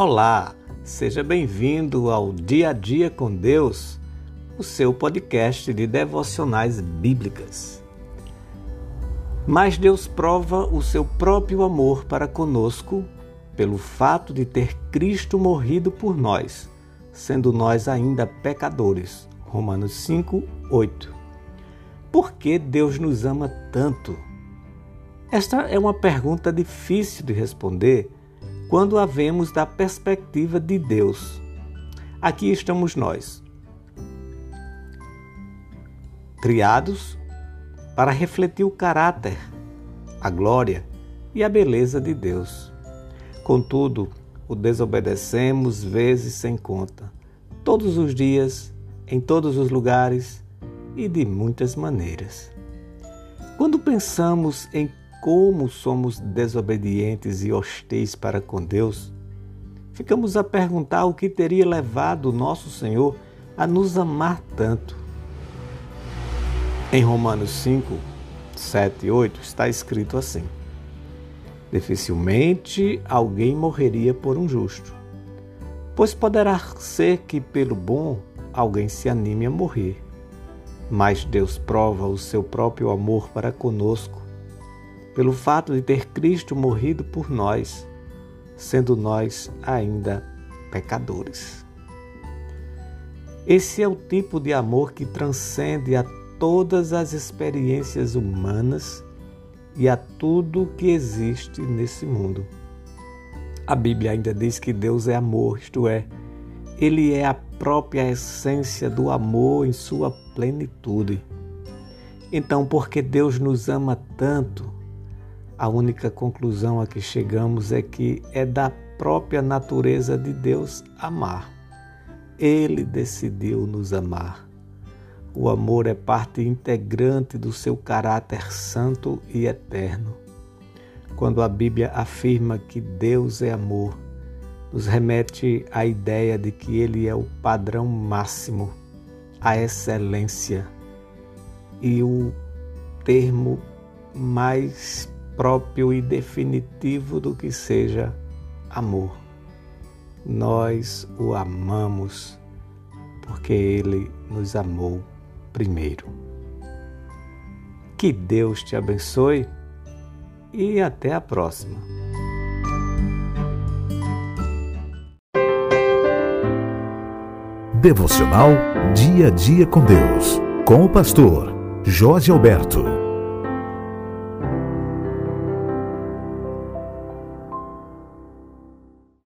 Olá, seja bem-vindo ao Dia a Dia com Deus, o seu podcast de devocionais bíblicas. Mas Deus prova o seu próprio amor para conosco pelo fato de ter Cristo morrido por nós, sendo nós ainda pecadores. Romanos 5, 8. Por que Deus nos ama tanto? Esta é uma pergunta difícil de responder quando a vemos da perspectiva de Deus. Aqui estamos nós, criados para refletir o caráter, a glória e a beleza de Deus. Contudo, o desobedecemos vezes sem conta, todos os dias, em todos os lugares e de muitas maneiras. Quando pensamos em como somos desobedientes e hostis para com Deus, ficamos a perguntar o que teria levado nosso Senhor a nos amar tanto. Em Romanos 5, 7 e 8 está escrito assim: Dificilmente alguém morreria por um justo, pois poderá ser que pelo bom alguém se anime a morrer. Mas Deus prova o seu próprio amor para conosco pelo fato de ter Cristo morrido por nós, sendo nós ainda pecadores. Esse é o tipo de amor que transcende a todas as experiências humanas e a tudo que existe nesse mundo. A Bíblia ainda diz que Deus é amor, isto é, Ele é a própria essência do amor em sua plenitude. Então, porque Deus nos ama tanto, a única conclusão a que chegamos é que é da própria natureza de Deus amar. Ele decidiu nos amar. O amor é parte integrante do seu caráter santo e eterno. Quando a Bíblia afirma que Deus é amor, nos remete à ideia de que Ele é o padrão máximo, a excelência e o termo mais próprio e definitivo do que seja amor. Nós o amamos porque ele nos amou primeiro. Que Deus te abençoe e até a próxima. Devocional Dia a Dia com Deus, com o pastor Jorge Alberto.